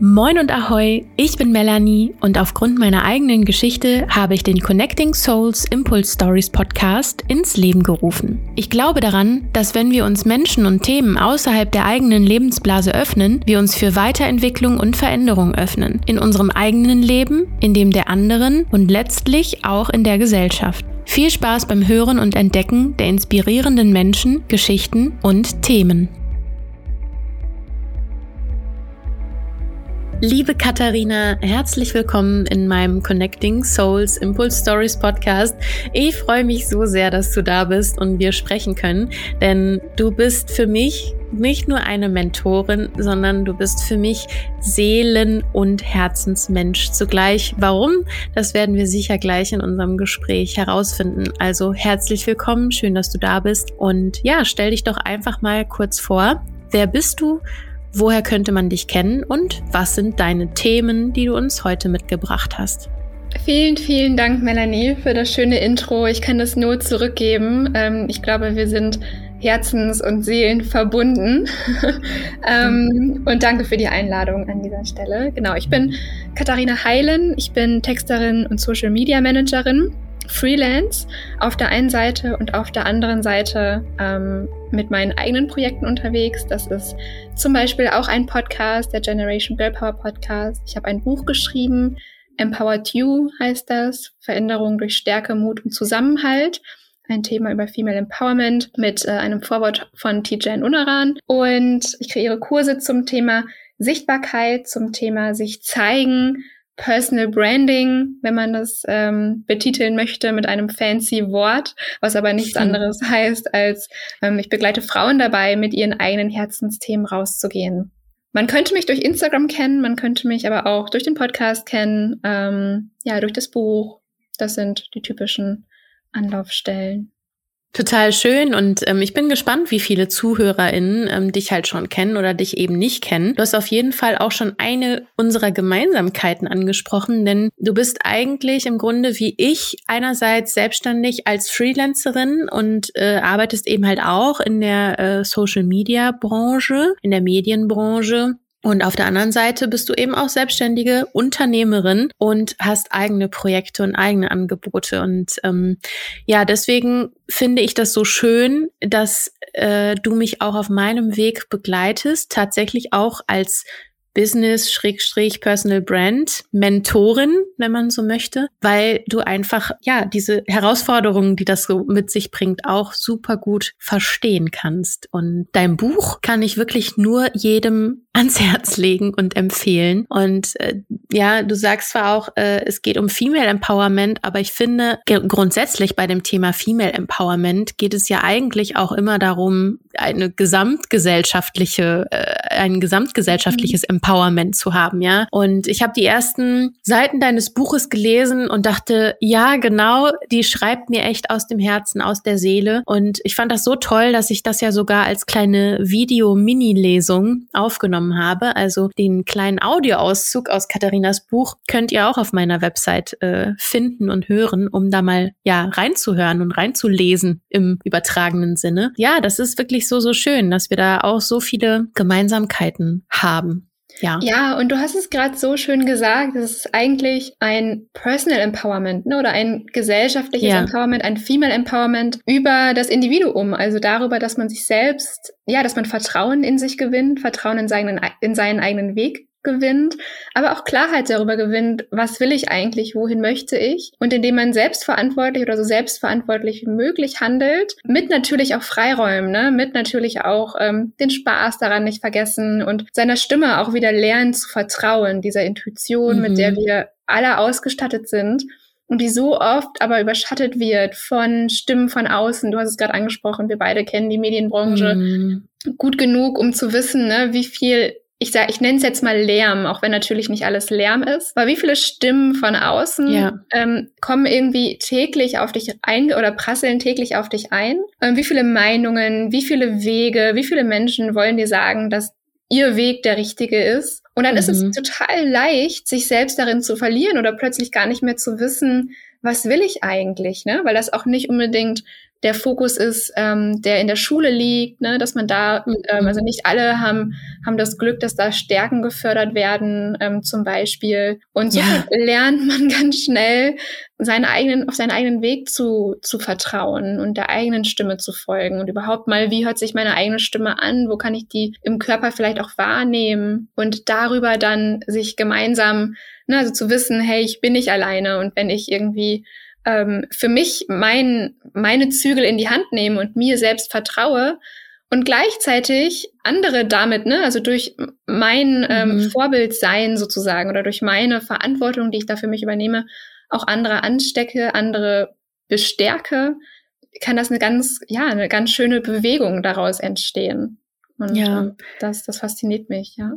Moin und Ahoi, ich bin Melanie und aufgrund meiner eigenen Geschichte habe ich den Connecting Souls Impulse Stories Podcast ins Leben gerufen. Ich glaube daran, dass wenn wir uns Menschen und Themen außerhalb der eigenen Lebensblase öffnen, wir uns für Weiterentwicklung und Veränderung öffnen. In unserem eigenen Leben, in dem der anderen und letztlich auch in der Gesellschaft. Viel Spaß beim Hören und Entdecken der inspirierenden Menschen, Geschichten und Themen. Liebe Katharina, herzlich willkommen in meinem Connecting Souls Impulse Stories Podcast. Ich freue mich so sehr, dass du da bist und wir sprechen können, denn du bist für mich nicht nur eine Mentorin, sondern du bist für mich Seelen- und Herzensmensch zugleich. Warum? Das werden wir sicher gleich in unserem Gespräch herausfinden. Also herzlich willkommen, schön, dass du da bist und ja, stell dich doch einfach mal kurz vor. Wer bist du? Woher könnte man dich kennen und was sind deine Themen, die du uns heute mitgebracht hast? Vielen, vielen Dank, Melanie, für das schöne Intro. Ich kann das nur zurückgeben. Ähm, ich glaube, wir sind Herzens und Seelen verbunden. ähm, und danke für die Einladung an dieser Stelle. Genau, ich bin Katharina Heilen. Ich bin Texterin und Social Media Managerin Freelance auf der einen Seite und auf der anderen Seite ähm, mit meinen eigenen Projekten unterwegs. Das ist zum Beispiel auch ein Podcast, der Generation Girl Power Podcast. Ich habe ein Buch geschrieben, Empowered You heißt das, Veränderung durch Stärke, Mut und Zusammenhalt. Ein Thema über Female Empowerment mit äh, einem Vorwort von Tijan Unaran. Und ich kreiere Kurse zum Thema Sichtbarkeit, zum Thema sich zeigen Personal Branding, wenn man das ähm, betiteln möchte mit einem fancy Wort, was aber nichts hm. anderes heißt, als ähm, ich begleite Frauen dabei, mit ihren eigenen Herzensthemen rauszugehen. Man könnte mich durch Instagram kennen, man könnte mich aber auch durch den Podcast kennen, ähm, ja, durch das Buch. Das sind die typischen Anlaufstellen. Total schön und ähm, ich bin gespannt, wie viele ZuhörerInnen ähm, dich halt schon kennen oder dich eben nicht kennen. Du hast auf jeden Fall auch schon eine unserer Gemeinsamkeiten angesprochen, denn du bist eigentlich im Grunde wie ich einerseits selbstständig als Freelancerin und äh, arbeitest eben halt auch in der äh, Social Media Branche, in der Medienbranche und auf der anderen Seite bist du eben auch selbstständige Unternehmerin und hast eigene Projekte und eigene Angebote. Und ähm, ja, deswegen finde ich das so schön, dass äh, du mich auch auf meinem Weg begleitest, tatsächlich auch als Business Schrägstrich Personal Brand Mentorin, wenn man so möchte, weil du einfach ja diese Herausforderungen, die das so mit sich bringt, auch super gut verstehen kannst. Und dein Buch kann ich wirklich nur jedem ans Herz legen und empfehlen. Und äh, ja, du sagst zwar auch, äh, es geht um Female Empowerment, aber ich finde grundsätzlich bei dem Thema Female Empowerment geht es ja eigentlich auch immer darum, eine gesamtgesellschaftliche, äh, ein gesamtgesellschaftliches mhm. Empowerment zu haben, ja. Und ich habe die ersten Seiten deines Buches gelesen und dachte, ja, genau, die schreibt mir echt aus dem Herzen, aus der Seele. Und ich fand das so toll, dass ich das ja sogar als kleine Video-Mini-Lesung aufgenommen habe. Also den kleinen Audioauszug aus Katharinas Buch könnt ihr auch auf meiner Website äh, finden und hören, um da mal ja reinzuhören und reinzulesen im übertragenen Sinne. Ja, das ist wirklich so, so schön, dass wir da auch so viele Gemeinsamkeiten haben. Ja. Ja, und du hast es gerade so schön gesagt, es ist eigentlich ein Personal Empowerment ne, oder ein gesellschaftliches ja. Empowerment, ein Female Empowerment über das Individuum, also darüber, dass man sich selbst, ja, dass man Vertrauen in sich gewinnt, Vertrauen in seinen, in seinen eigenen Weg gewinnt, aber auch Klarheit darüber gewinnt, was will ich eigentlich, wohin möchte ich und indem man selbstverantwortlich oder so selbstverantwortlich wie möglich handelt, mit natürlich auch Freiräumen, ne? mit natürlich auch ähm, den Spaß daran nicht vergessen und seiner Stimme auch wieder lernen zu vertrauen, dieser Intuition, mhm. mit der wir alle ausgestattet sind und die so oft aber überschattet wird von Stimmen von außen. Du hast es gerade angesprochen, wir beide kennen die Medienbranche mm. gut genug, um zu wissen, ne, wie viel ich sage, ich nenne es jetzt mal Lärm, auch wenn natürlich nicht alles Lärm ist. Aber wie viele Stimmen von außen ja. ähm, kommen irgendwie täglich auf dich ein oder prasseln täglich auf dich ein? Ähm, wie viele Meinungen, wie viele Wege, wie viele Menschen wollen dir sagen, dass ihr Weg der richtige ist? Und dann mhm. ist es mhm. total leicht, sich selbst darin zu verlieren oder plötzlich gar nicht mehr zu wissen, was will ich eigentlich, ne? Weil das auch nicht unbedingt der Fokus ist, ähm, der in der Schule liegt, ne, dass man da, ähm, also nicht alle haben, haben das Glück, dass da Stärken gefördert werden, ähm, zum Beispiel. Und so ja. lernt man ganz schnell, seinen eigenen, auf seinen eigenen Weg zu, zu vertrauen und der eigenen Stimme zu folgen und überhaupt mal, wie hört sich meine eigene Stimme an? Wo kann ich die im Körper vielleicht auch wahrnehmen und darüber dann sich gemeinsam, ne, also zu wissen, hey, ich bin nicht alleine und wenn ich irgendwie ähm, für mich mein, meine Zügel in die Hand nehme und mir selbst vertraue und gleichzeitig andere damit, ne, also durch mein ähm, mhm. Vorbild sein sozusagen oder durch meine Verantwortung, die ich da für mich übernehme, auch andere anstecke, andere bestärke, kann das eine ganz, ja, eine ganz schöne Bewegung daraus entstehen. Und ja. Ähm, das, das fasziniert mich, ja.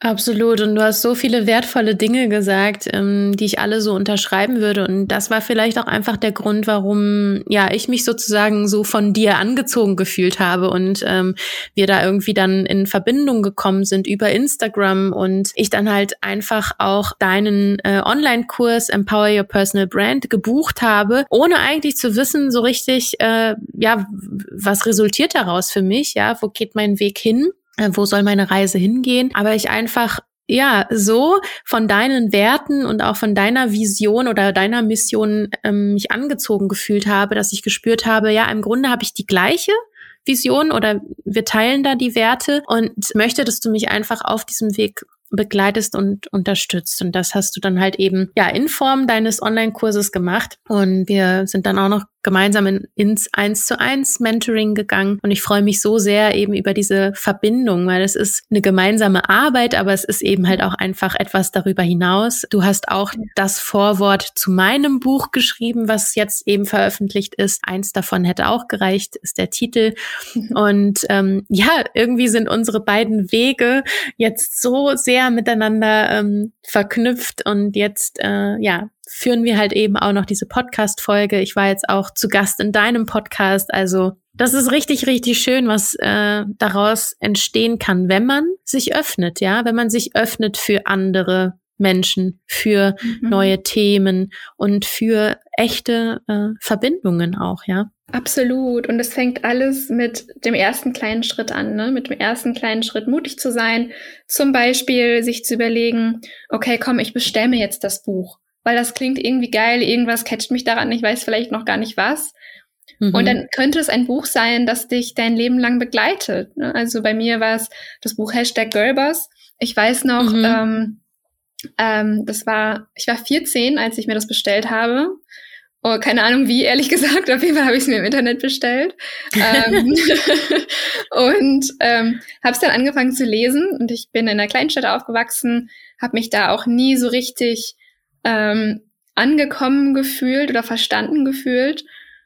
Absolut. Und du hast so viele wertvolle Dinge gesagt, ähm, die ich alle so unterschreiben würde. Und das war vielleicht auch einfach der Grund, warum ja ich mich sozusagen so von dir angezogen gefühlt habe und ähm, wir da irgendwie dann in Verbindung gekommen sind über Instagram und ich dann halt einfach auch deinen äh, Online-Kurs Empower Your Personal Brand gebucht habe, ohne eigentlich zu wissen so richtig, äh, ja, was resultiert daraus für mich, ja, wo geht mein Weg hin? Äh, wo soll meine Reise hingehen, aber ich einfach ja, so von deinen Werten und auch von deiner Vision oder deiner Mission ähm, mich angezogen gefühlt habe, dass ich gespürt habe, ja, im Grunde habe ich die gleiche Vision oder wir teilen da die Werte und möchte, dass du mich einfach auf diesem Weg begleitest und unterstützt. Und das hast du dann halt eben ja in Form deines Online-Kurses gemacht. Und wir sind dann auch noch gemeinsam in, ins eins zu eins Mentoring gegangen. Und ich freue mich so sehr eben über diese Verbindung, weil es ist eine gemeinsame Arbeit, aber es ist eben halt auch einfach etwas darüber hinaus. Du hast auch das Vorwort zu meinem Buch geschrieben, was jetzt eben veröffentlicht ist. Eins davon hätte auch gereicht, ist der Titel. Und ähm, ja, irgendwie sind unsere beiden Wege jetzt so sehr miteinander ähm, verknüpft und jetzt äh, ja führen wir halt eben auch noch diese Podcast-Folge. Ich war jetzt auch zu Gast in deinem Podcast. Also das ist richtig, richtig schön, was äh, daraus entstehen kann, wenn man sich öffnet, ja, wenn man sich öffnet für andere Menschen, für mhm. neue Themen und für echte äh, Verbindungen auch, ja. Absolut. Und es fängt alles mit dem ersten kleinen Schritt an, ne? mit dem ersten kleinen Schritt mutig zu sein. Zum Beispiel sich zu überlegen, okay, komm, ich bestelle mir jetzt das Buch weil das klingt irgendwie geil, irgendwas catcht mich daran, ich weiß vielleicht noch gar nicht was. Mhm. Und dann könnte es ein Buch sein, das dich dein Leben lang begleitet. Ne? Also bei mir war es das Buch Hashtag Girlboss. Ich weiß noch, mhm. ähm, ähm, das war, ich war 14, als ich mir das bestellt habe. Oh, keine Ahnung wie, ehrlich gesagt. Auf jeden Fall habe ich es mir im Internet bestellt. ähm, und ähm, habe es dann angefangen zu lesen. Und ich bin in einer Kleinstadt aufgewachsen, habe mich da auch nie so richtig ähm, angekommen gefühlt oder verstanden gefühlt.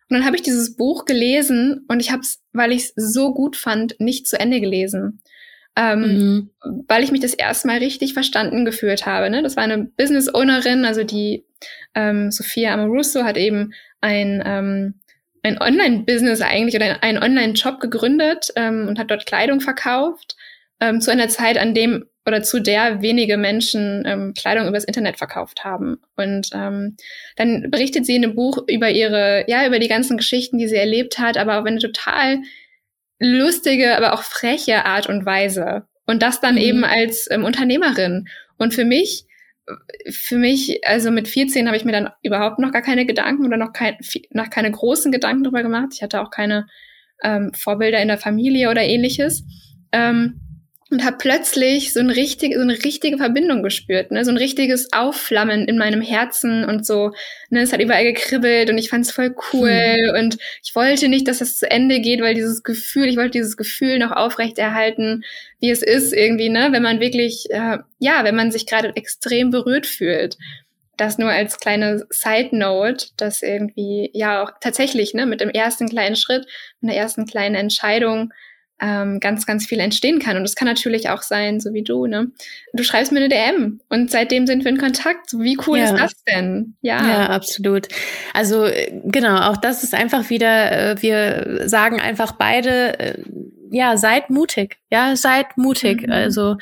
Und dann habe ich dieses Buch gelesen und ich habe es, weil ich es so gut fand, nicht zu Ende gelesen. Ähm, mhm. Weil ich mich das erste Mal richtig verstanden gefühlt habe. Ne? Das war eine Business Ownerin, also die ähm, Sophia Amoruso hat eben ein, ähm, ein Online-Business eigentlich oder einen Online-Shop gegründet ähm, und hat dort Kleidung verkauft. Ähm, zu einer Zeit, an dem oder zu der wenige Menschen ähm, Kleidung übers Internet verkauft haben. Und ähm, dann berichtet sie in dem Buch über ihre, ja, über die ganzen Geschichten, die sie erlebt hat, aber auf eine total lustige, aber auch freche Art und Weise. Und das dann mhm. eben als ähm, Unternehmerin. Und für mich, für mich, also mit 14 habe ich mir dann überhaupt noch gar keine Gedanken oder noch, kein, noch keine großen Gedanken darüber gemacht. Ich hatte auch keine ähm, Vorbilder in der Familie oder ähnliches. Ähm, und habe plötzlich so, ein richtig, so eine richtige Verbindung gespürt, ne? so ein richtiges Aufflammen in meinem Herzen und so. Ne? Es hat überall gekribbelt und ich fand es voll cool hm. und ich wollte nicht, dass das zu Ende geht, weil dieses Gefühl, ich wollte dieses Gefühl noch aufrechterhalten, wie es ist irgendwie, ne, wenn man wirklich, äh, ja, wenn man sich gerade extrem berührt fühlt. Das nur als kleine Side Note, dass irgendwie ja auch tatsächlich ne, mit dem ersten kleinen Schritt, mit der ersten kleinen Entscheidung ähm, ganz, ganz viel entstehen kann. Und es kann natürlich auch sein, so wie du, ne? Du schreibst mir eine DM und seitdem sind wir in Kontakt. Wie cool ja. ist das denn? Ja. Ja, absolut. Also äh, genau, auch das ist einfach wieder, äh, wir sagen einfach beide, äh, ja, seid mutig. Ja, seid mutig. Mhm. Also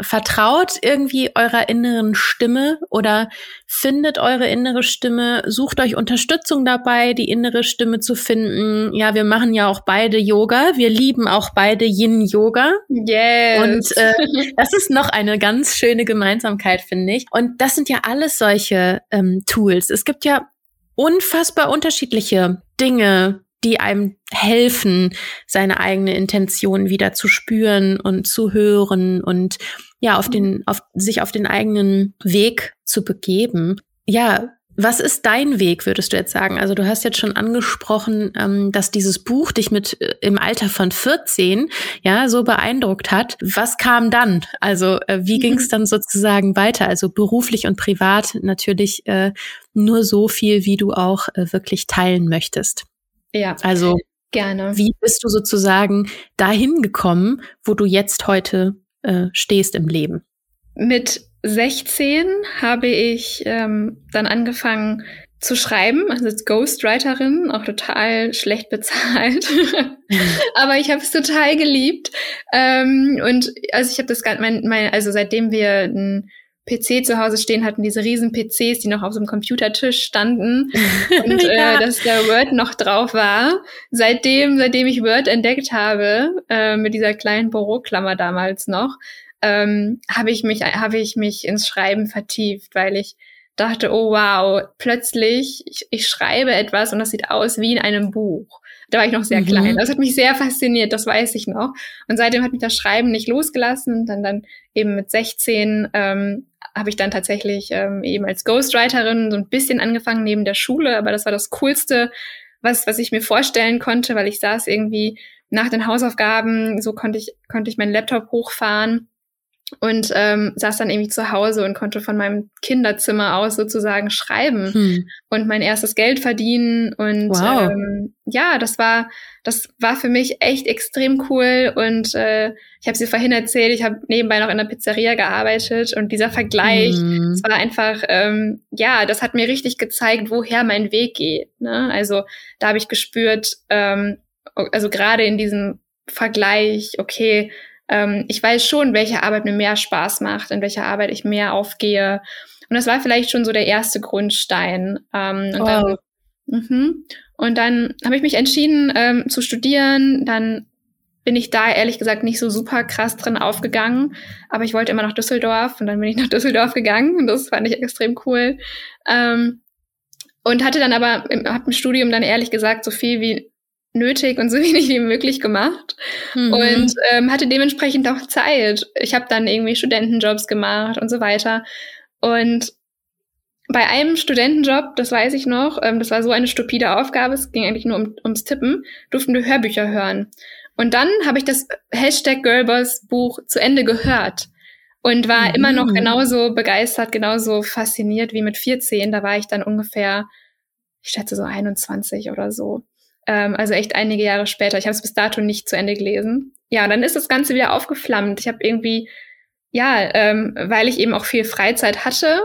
vertraut irgendwie eurer inneren Stimme oder findet eure innere Stimme, sucht euch Unterstützung dabei, die innere Stimme zu finden. Ja, wir machen ja auch beide Yoga. Wir lieben auch beide Yin-Yoga. Yes. Und äh, das ist noch eine ganz schöne Gemeinsamkeit, finde ich. Und das sind ja alles solche ähm, Tools. Es gibt ja unfassbar unterschiedliche Dinge, die einem helfen, seine eigene Intention wieder zu spüren und zu hören und ja, auf den, auf, sich auf den eigenen Weg zu begeben. Ja, was ist dein Weg, würdest du jetzt sagen? Also du hast jetzt schon angesprochen, ähm, dass dieses Buch dich mit äh, im Alter von 14 ja so beeindruckt hat. Was kam dann? Also äh, wie ging es dann sozusagen weiter? Also beruflich und privat natürlich äh, nur so viel, wie du auch äh, wirklich teilen möchtest. Ja. Also gerne. Wie bist du sozusagen dahin gekommen, wo du jetzt heute äh, stehst im Leben? Mit 16 habe ich ähm, dann angefangen zu schreiben, also als Ghostwriterin, auch total schlecht bezahlt. Aber ich habe es total geliebt. Ähm, und also ich habe das mein, mein, also seitdem wir ein PC zu Hause stehen hatten, diese riesen PCs, die noch auf so einem Computertisch standen und ja. äh, dass da Word noch drauf war. Seitdem, seitdem ich Word entdeckt habe, äh, mit dieser kleinen Büroklammer damals noch, ähm, habe ich mich, habe ich mich ins Schreiben vertieft, weil ich dachte, oh wow, plötzlich, ich, ich schreibe etwas und das sieht aus wie in einem Buch. Da war ich noch sehr mhm. klein. Das hat mich sehr fasziniert, das weiß ich noch. Und seitdem hat mich das Schreiben nicht losgelassen. Und dann, dann eben mit 16 ähm, habe ich dann tatsächlich ähm, eben als Ghostwriterin so ein bisschen angefangen neben der Schule, aber das war das Coolste, was, was ich mir vorstellen konnte, weil ich saß irgendwie nach den Hausaufgaben, so konnte ich, konnte ich meinen Laptop hochfahren und ähm, saß dann irgendwie zu Hause und konnte von meinem Kinderzimmer aus sozusagen schreiben hm. und mein erstes Geld verdienen und wow. ähm, ja, das war das war für mich echt extrem cool und äh, ich habe sie vorhin erzählt, ich habe nebenbei noch in der Pizzeria gearbeitet und dieser Vergleich, hm. es war einfach ähm, ja, das hat mir richtig gezeigt, woher mein Weg geht. Ne? Also da habe ich gespürt, ähm, also gerade in diesem Vergleich, okay, ähm, ich weiß schon, welche Arbeit mir mehr Spaß macht, in welcher Arbeit ich mehr aufgehe. Und das war vielleicht schon so der erste Grundstein. Ähm, und, wow. dann, mhm. und dann habe ich mich entschieden ähm, zu studieren. Dann bin ich da ehrlich gesagt nicht so super krass drin aufgegangen, aber ich wollte immer nach Düsseldorf und dann bin ich nach Düsseldorf gegangen und das fand ich extrem cool. Ähm, und hatte dann aber im, hab im Studium dann ehrlich gesagt so viel wie nötig und so wenig wie möglich gemacht mhm. und ähm, hatte dementsprechend auch Zeit. Ich habe dann irgendwie Studentenjobs gemacht und so weiter. Und bei einem Studentenjob, das weiß ich noch, ähm, das war so eine stupide Aufgabe, es ging eigentlich nur um, ums Tippen, durften wir Hörbücher hören. Und dann habe ich das Hashtag Girlboss Buch zu Ende gehört und war mhm. immer noch genauso begeistert, genauso fasziniert wie mit 14. Da war ich dann ungefähr, ich schätze so 21 oder so. Ähm, also echt einige Jahre später. Ich habe es bis dato nicht zu Ende gelesen. Ja, dann ist das Ganze wieder aufgeflammt. Ich habe irgendwie, ja, ähm, weil ich eben auch viel Freizeit hatte,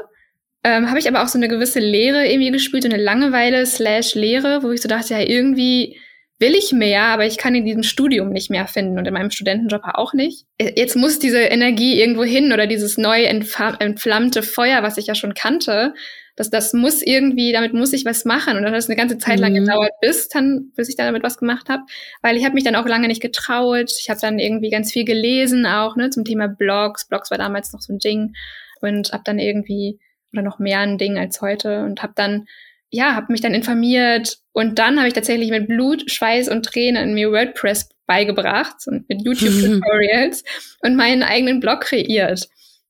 ähm, habe ich aber auch so eine gewisse Leere irgendwie gespielt, eine Langeweile slash Leere, wo ich so dachte, ja, irgendwie will ich mehr, aber ich kann in diesem Studium nicht mehr finden und in meinem Studentenjob auch nicht. Jetzt muss diese Energie irgendwo hin oder dieses neu entflammte Feuer, was ich ja schon kannte, das, das muss irgendwie, damit muss ich was machen. Und dann hat es eine ganze Zeit lang mhm. gedauert, bis dann, bis ich dann damit was gemacht habe. Weil ich habe mich dann auch lange nicht getraut. Ich habe dann irgendwie ganz viel gelesen, auch ne, zum Thema Blogs. Blogs war damals noch so ein Ding. Und habe dann irgendwie, oder noch mehr ein Ding als heute. Und habe dann, ja, habe mich dann informiert. Und dann habe ich tatsächlich mit Blut, Schweiß und Tränen mir WordPress beigebracht und mit YouTube-Tutorials und meinen eigenen Blog kreiert.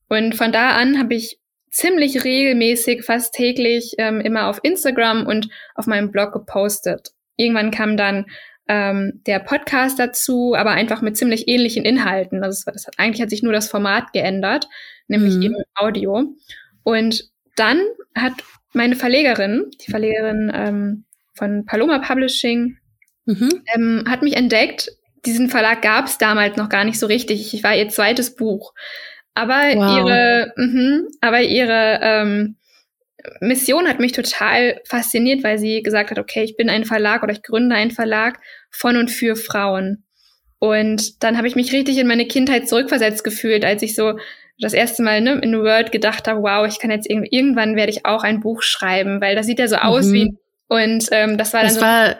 Und von da an habe ich ziemlich regelmäßig, fast täglich ähm, immer auf Instagram und auf meinem Blog gepostet. Irgendwann kam dann ähm, der Podcast dazu, aber einfach mit ziemlich ähnlichen Inhalten. Also das hat, eigentlich hat sich nur das Format geändert, nämlich mhm. eben Audio. Und dann hat meine Verlegerin, die Verlegerin ähm, von Paloma Publishing, mhm. ähm, hat mich entdeckt. Diesen Verlag gab es damals noch gar nicht so richtig. Ich war ihr zweites Buch. Aber wow. ihre, mh, aber ihre ähm, Mission hat mich total fasziniert, weil sie gesagt hat, okay, ich bin ein Verlag oder ich gründe einen Verlag von und für Frauen. Und dann habe ich mich richtig in meine Kindheit zurückversetzt gefühlt, als ich so das erste Mal ne, in Word gedacht habe, wow, ich kann jetzt irgendwann werde ich auch ein Buch schreiben, weil das sieht ja so aus mhm. wie und ähm, das war dann das so. War,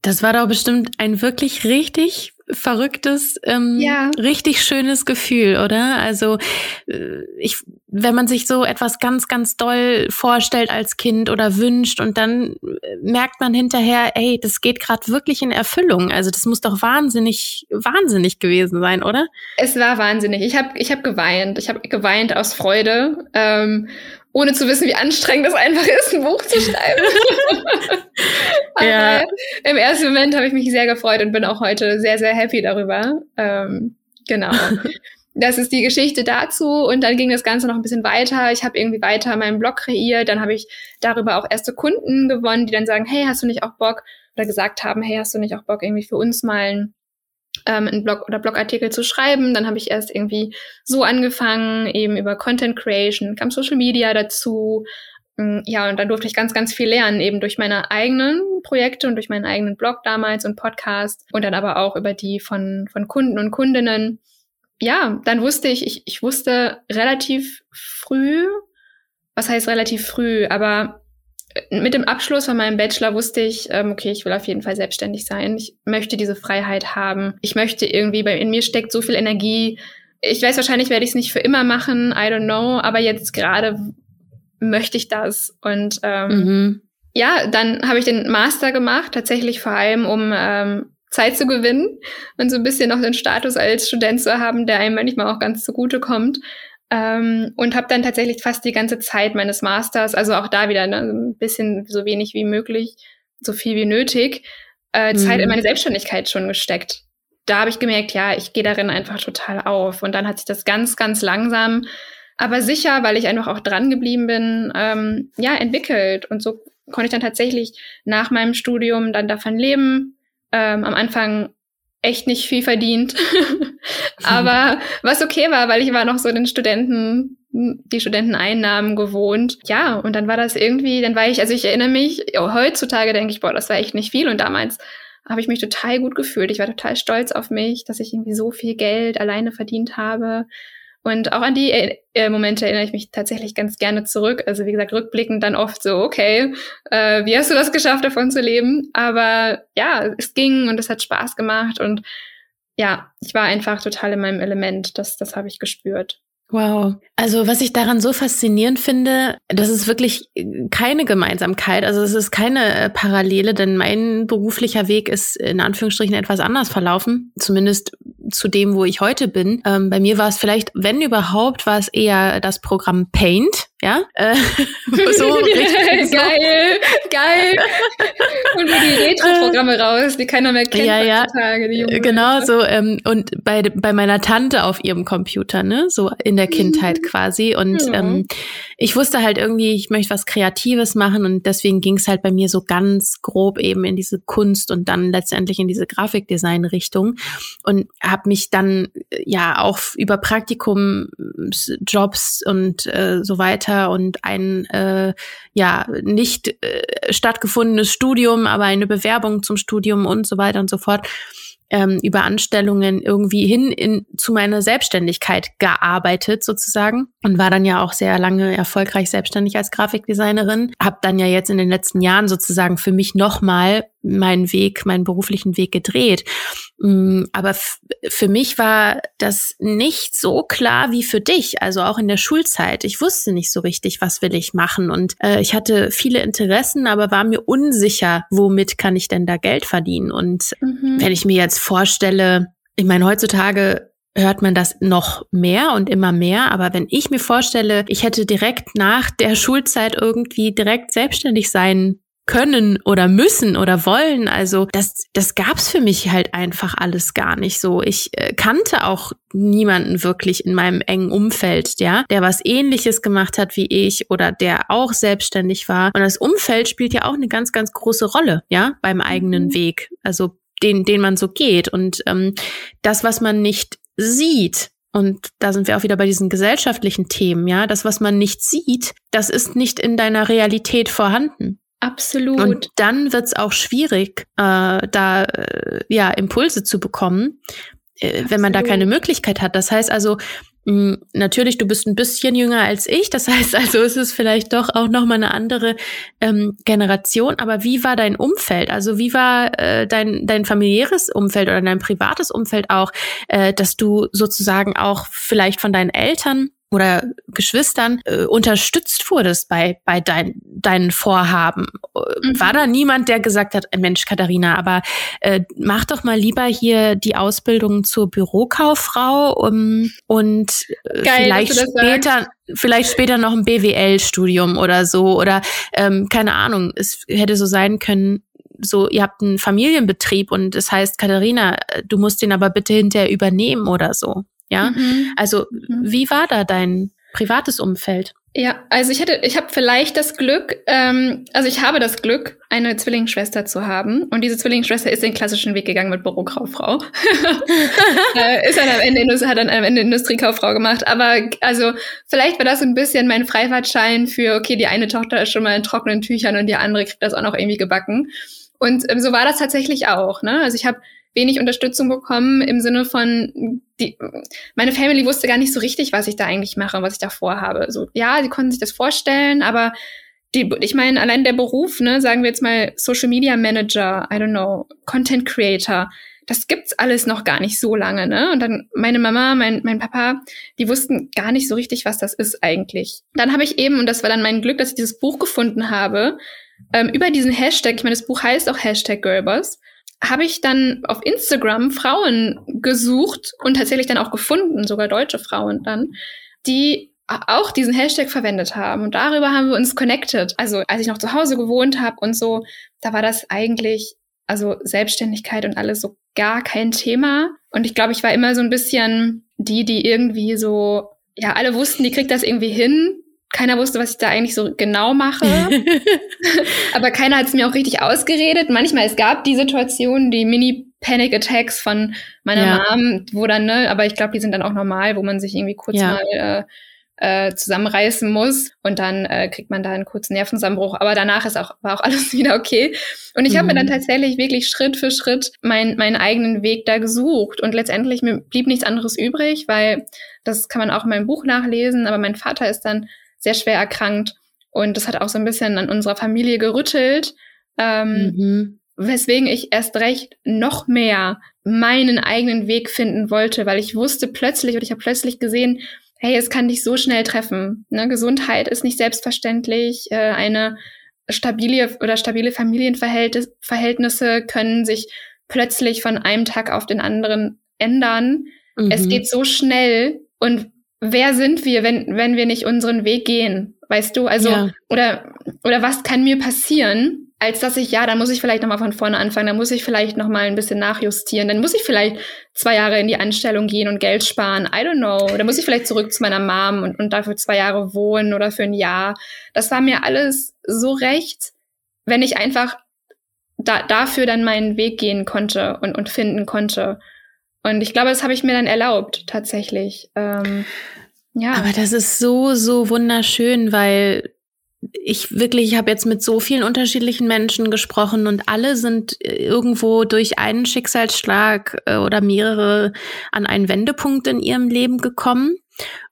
das war doch bestimmt ein wirklich richtig verrücktes, ähm, ja. richtig schönes Gefühl, oder? Also äh, ich, wenn man sich so etwas ganz, ganz doll vorstellt als Kind oder wünscht und dann äh, merkt man hinterher, ey, das geht gerade wirklich in Erfüllung. Also das muss doch wahnsinnig, wahnsinnig gewesen sein, oder? Es war wahnsinnig. Ich habe, ich habe geweint. Ich habe geweint aus Freude. Ähm, ohne zu wissen, wie anstrengend es einfach ist, ein Buch zu schreiben. Aber ja. im ersten Moment habe ich mich sehr gefreut und bin auch heute sehr, sehr happy darüber. Ähm, genau. Das ist die Geschichte dazu und dann ging das Ganze noch ein bisschen weiter. Ich habe irgendwie weiter meinen Blog kreiert, dann habe ich darüber auch erste Kunden gewonnen, die dann sagen, hey, hast du nicht auch Bock? Oder gesagt haben, hey, hast du nicht auch Bock, irgendwie für uns mal ein ähm, einen Blog oder Blogartikel zu schreiben. Dann habe ich erst irgendwie so angefangen, eben über Content Creation, kam Social Media dazu. Mm, ja, und dann durfte ich ganz, ganz viel lernen, eben durch meine eigenen Projekte und durch meinen eigenen Blog damals und Podcast und dann aber auch über die von, von Kunden und Kundinnen. Ja, dann wusste ich, ich, ich wusste relativ früh, was heißt relativ früh, aber mit dem Abschluss von meinem Bachelor wusste ich, ähm, okay, ich will auf jeden Fall selbstständig sein. Ich möchte diese Freiheit haben. Ich möchte irgendwie, bei in mir steckt so viel Energie. Ich weiß, wahrscheinlich werde ich es nicht für immer machen, I don't know, aber jetzt gerade möchte ich das. Und ähm, mhm. ja, dann habe ich den Master gemacht, tatsächlich vor allem, um ähm, Zeit zu gewinnen und so ein bisschen noch den Status als Student zu haben, der einem manchmal auch ganz zugute kommt. Ähm, und habe dann tatsächlich fast die ganze Zeit meines Masters, also auch da wieder ne, ein bisschen so wenig wie möglich, so viel wie nötig, äh, mhm. Zeit in meine Selbstständigkeit schon gesteckt. Da habe ich gemerkt, ja, ich gehe darin einfach total auf. Und dann hat sich das ganz, ganz langsam, aber sicher, weil ich einfach auch dran geblieben bin, ähm, ja, entwickelt. Und so konnte ich dann tatsächlich nach meinem Studium dann davon leben. Ähm, am Anfang echt nicht viel verdient. Aber was okay war, weil ich war noch so den Studenten, die Studenteneinnahmen gewohnt. Ja, und dann war das irgendwie, dann war ich, also ich erinnere mich, oh, heutzutage denke ich, boah, das war echt nicht viel. Und damals habe ich mich total gut gefühlt. Ich war total stolz auf mich, dass ich irgendwie so viel Geld alleine verdient habe. Und auch an die äh, Momente erinnere ich mich tatsächlich ganz gerne zurück. Also wie gesagt, rückblickend dann oft so, okay, äh, wie hast du das geschafft, davon zu leben? Aber ja, es ging und es hat Spaß gemacht und ja, ich war einfach total in meinem Element. Das, das habe ich gespürt. Wow. Also was ich daran so faszinierend finde, das ist wirklich keine Gemeinsamkeit, also es ist keine äh, Parallele, denn mein beruflicher Weg ist in Anführungsstrichen etwas anders verlaufen, zumindest zu dem, wo ich heute bin. Ähm, bei mir war es vielleicht, wenn überhaupt, war es eher das Programm Paint, ja, äh, so geil, geil. Und nur die Retro-Programme raus, die keiner mehr kennt ja, ja. heutzutage. genau, so ähm, und bei bei meiner Tante auf ihrem Computer, ne, so in der Kindheit mhm. quasi. Und ja. ähm, ich wusste halt irgendwie, ich möchte was Kreatives machen und deswegen ging es halt bei mir so ganz grob eben in diese Kunst und dann letztendlich in diese Grafikdesign-Richtung und habe mich dann ja auch über Praktikum, Jobs und äh, so weiter und ein äh, ja nicht äh, stattgefundenes Studium, aber eine Bewerbung zum Studium und so weiter und so fort ähm, über Anstellungen irgendwie hin in, zu meiner Selbstständigkeit gearbeitet sozusagen und war dann ja auch sehr lange erfolgreich selbstständig als Grafikdesignerin. Hab dann ja jetzt in den letzten Jahren sozusagen für mich nochmal meinen Weg, meinen beruflichen Weg gedreht. Mm, aber für mich war das nicht so klar wie für dich, also auch in der Schulzeit. Ich wusste nicht so richtig, was will ich machen und äh, ich hatte viele Interessen, aber war mir unsicher, womit kann ich denn da Geld verdienen. Und mhm. wenn ich mir jetzt vorstelle, ich meine, heutzutage hört man das noch mehr und immer mehr. Aber wenn ich mir vorstelle, ich hätte direkt nach der Schulzeit irgendwie direkt selbstständig sein können oder müssen oder wollen. Also das, das gab's für mich halt einfach alles gar nicht so. Ich äh, kannte auch niemanden wirklich in meinem engen Umfeld, ja, der was ähnliches gemacht hat wie ich oder der auch selbstständig war. Und das Umfeld spielt ja auch eine ganz, ganz große Rolle, ja, beim eigenen mhm. Weg. Also den, den man so geht. Und ähm, das, was man nicht sieht, und da sind wir auch wieder bei diesen gesellschaftlichen Themen, ja. Das, was man nicht sieht, das ist nicht in deiner Realität vorhanden. Absolut. Und dann wird es auch schwierig, äh, da äh, ja Impulse zu bekommen, äh, wenn man da keine Möglichkeit hat. Das heißt also, natürlich, du bist ein bisschen jünger als ich, das heißt also, es ist vielleicht doch auch noch mal eine andere ähm, Generation. Aber wie war dein Umfeld? Also wie war äh, dein dein familiäres Umfeld oder dein privates Umfeld auch, äh, dass du sozusagen auch vielleicht von deinen Eltern oder Geschwistern äh, unterstützt wurdest bei, bei dein, deinen Vorhaben. Mhm. War da niemand, der gesagt hat, Mensch, Katharina, aber äh, mach doch mal lieber hier die Ausbildung zur Bürokauffrau um, und äh, Geil, vielleicht später, vielleicht später noch ein BWL-Studium oder so oder ähm, keine Ahnung, es hätte so sein können, so, ihr habt einen Familienbetrieb und es heißt, Katharina, du musst den aber bitte hinterher übernehmen oder so. Ja, mhm. also mhm. wie war da dein privates Umfeld? Ja, also ich hätte, ich habe vielleicht das Glück, ähm, also ich habe das Glück, eine Zwillingsschwester zu haben. Und diese Zwillingsschwester ist den klassischen Weg gegangen mit Bürokauffrau. äh, ist dann am Ende, hat dann am Ende Industriekauffrau gemacht. Aber also vielleicht war das ein bisschen mein Freifahrtschein für, okay, die eine Tochter ist schon mal in trockenen Tüchern und die andere kriegt das auch noch irgendwie gebacken. Und ähm, so war das tatsächlich auch. Ne? Also ich habe wenig Unterstützung bekommen im Sinne von, die, meine Family wusste gar nicht so richtig, was ich da eigentlich mache, was ich da vorhabe. So, ja, sie konnten sich das vorstellen, aber die, ich meine, allein der Beruf, ne, sagen wir jetzt mal Social Media Manager, I don't know, Content Creator, das gibt's alles noch gar nicht so lange, ne? Und dann meine Mama, mein, mein Papa, die wussten gar nicht so richtig, was das ist eigentlich. Dann habe ich eben, und das war dann mein Glück, dass ich dieses Buch gefunden habe, ähm, über diesen Hashtag, ich meine, das Buch heißt auch Hashtag Girlboss, habe ich dann auf Instagram Frauen gesucht und tatsächlich dann auch gefunden, sogar deutsche Frauen dann, die auch diesen Hashtag verwendet haben. Und darüber haben wir uns connected. Also als ich noch zu Hause gewohnt habe und so, da war das eigentlich, also Selbstständigkeit und alles so gar kein Thema. Und ich glaube, ich war immer so ein bisschen die, die irgendwie so, ja, alle wussten, die kriegt das irgendwie hin keiner wusste, was ich da eigentlich so genau mache. Aber keiner hat es mir auch richtig ausgeredet. Manchmal, es gab die Situationen, die Mini-Panic-Attacks von meiner ja. Mom, wo dann, ne, aber ich glaube, die sind dann auch normal, wo man sich irgendwie kurz ja. mal äh, äh, zusammenreißen muss und dann äh, kriegt man da einen kurzen Nervenzusammenbruch. Aber danach ist auch, war auch alles wieder okay. Und ich mhm. habe mir dann mhm. tatsächlich wirklich Schritt für Schritt mein, meinen eigenen Weg da gesucht. Und letztendlich mir blieb nichts anderes übrig, weil das kann man auch in meinem Buch nachlesen, aber mein Vater ist dann sehr schwer erkrankt. Und das hat auch so ein bisschen an unserer Familie gerüttelt. Ähm, mhm. Weswegen ich erst recht noch mehr meinen eigenen Weg finden wollte, weil ich wusste plötzlich oder ich habe plötzlich gesehen, hey, es kann dich so schnell treffen. Ne? Gesundheit ist nicht selbstverständlich. Äh, eine stabile oder stabile Familienverhältnisse können sich plötzlich von einem Tag auf den anderen ändern. Mhm. Es geht so schnell und wer sind wir, wenn, wenn wir nicht unseren Weg gehen? Weißt du? Also, ja. oder, oder was kann mir passieren, als dass ich, ja, dann muss ich vielleicht nochmal von vorne anfangen, dann muss ich vielleicht nochmal ein bisschen nachjustieren, dann muss ich vielleicht zwei Jahre in die Anstellung gehen und Geld sparen, I don't know. Dann muss ich vielleicht zurück zu meiner Mom und, und dafür zwei Jahre wohnen oder für ein Jahr. Das war mir alles so recht, wenn ich einfach da, dafür dann meinen Weg gehen konnte und, und finden konnte. Und ich glaube, das habe ich mir dann erlaubt, tatsächlich. Ähm, ja. Aber das ist so, so wunderschön, weil ich wirklich, ich habe jetzt mit so vielen unterschiedlichen Menschen gesprochen und alle sind irgendwo durch einen Schicksalsschlag äh, oder mehrere an einen Wendepunkt in ihrem Leben gekommen.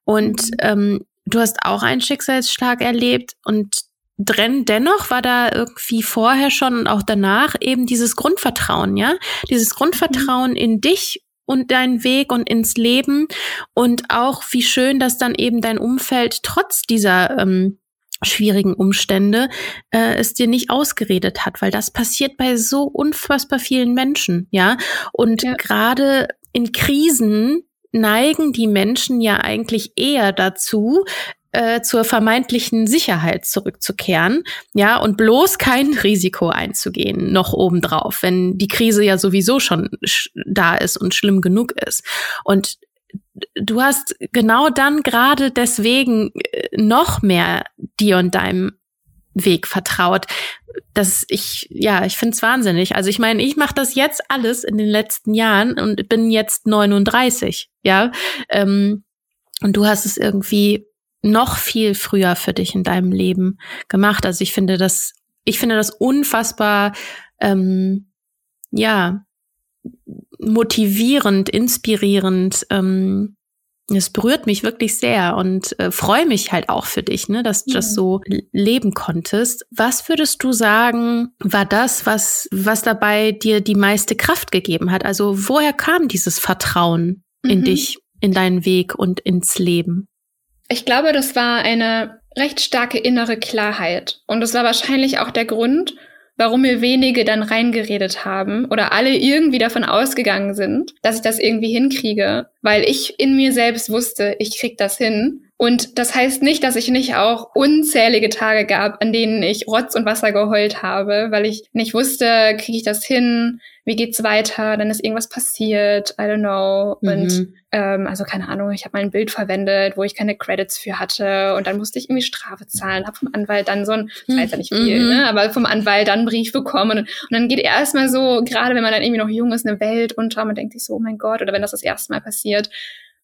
Und mhm. ähm, du hast auch einen Schicksalsschlag erlebt und drin, dennoch war da irgendwie vorher schon und auch danach eben dieses Grundvertrauen, ja? Dieses Grundvertrauen mhm. in dich und deinen Weg und ins Leben und auch wie schön, dass dann eben dein Umfeld trotz dieser ähm, schwierigen Umstände äh, es dir nicht ausgeredet hat, weil das passiert bei so unfassbar vielen Menschen, ja. Und ja. gerade in Krisen neigen die Menschen ja eigentlich eher dazu, äh, zur vermeintlichen Sicherheit zurückzukehren, ja, und bloß kein Risiko einzugehen, noch obendrauf, wenn die Krise ja sowieso schon da ist und schlimm genug ist. Und du hast genau dann gerade deswegen äh, noch mehr dir und deinem Weg vertraut. Das ich ja, ich find's wahnsinnig. Also ich meine, ich mache das jetzt alles in den letzten Jahren und bin jetzt 39, ja. Ähm, und du hast es irgendwie noch viel früher für dich in deinem Leben gemacht. Also ich finde das, ich finde das unfassbar, ähm, ja, motivierend, inspirierend, ähm, es berührt mich wirklich sehr und äh, freue mich halt auch für dich, ne, dass du das so leben konntest. Was würdest du sagen, war das, was, was dabei dir die meiste Kraft gegeben hat? Also woher kam dieses Vertrauen in mhm. dich, in deinen Weg und ins Leben? Ich glaube, das war eine recht starke innere Klarheit. Und das war wahrscheinlich auch der Grund, warum mir wenige dann reingeredet haben oder alle irgendwie davon ausgegangen sind, dass ich das irgendwie hinkriege, weil ich in mir selbst wusste, ich krieg das hin. Und das heißt nicht, dass ich nicht auch unzählige Tage gab, an denen ich Rotz und Wasser geheult habe, weil ich nicht wusste, kriege ich das hin, wie geht's weiter, dann ist irgendwas passiert, I don't know. Mhm. Und ähm, also keine Ahnung, ich habe mal ein Bild verwendet, wo ich keine Credits für hatte und dann musste ich irgendwie Strafe zahlen, habe vom Anwalt dann so ein, ich weiß ja nicht viel, mhm. ne, aber vom Anwalt dann einen Brief bekommen und, und dann geht erstmal so, gerade wenn man dann irgendwie noch jung ist, eine Welt unter, man denkt sich so, oh mein Gott, oder wenn das das erste Mal passiert.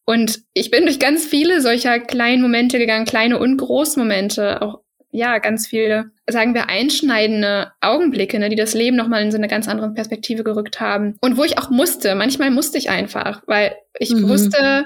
Und ich bin durch ganz viele solcher kleinen Momente gegangen, kleine und große Momente, auch ja, ganz viele, sagen wir, einschneidende Augenblicke, ne, die das Leben nochmal in so eine ganz andere Perspektive gerückt haben. Und wo ich auch musste, manchmal musste ich einfach, weil ich mhm. wusste,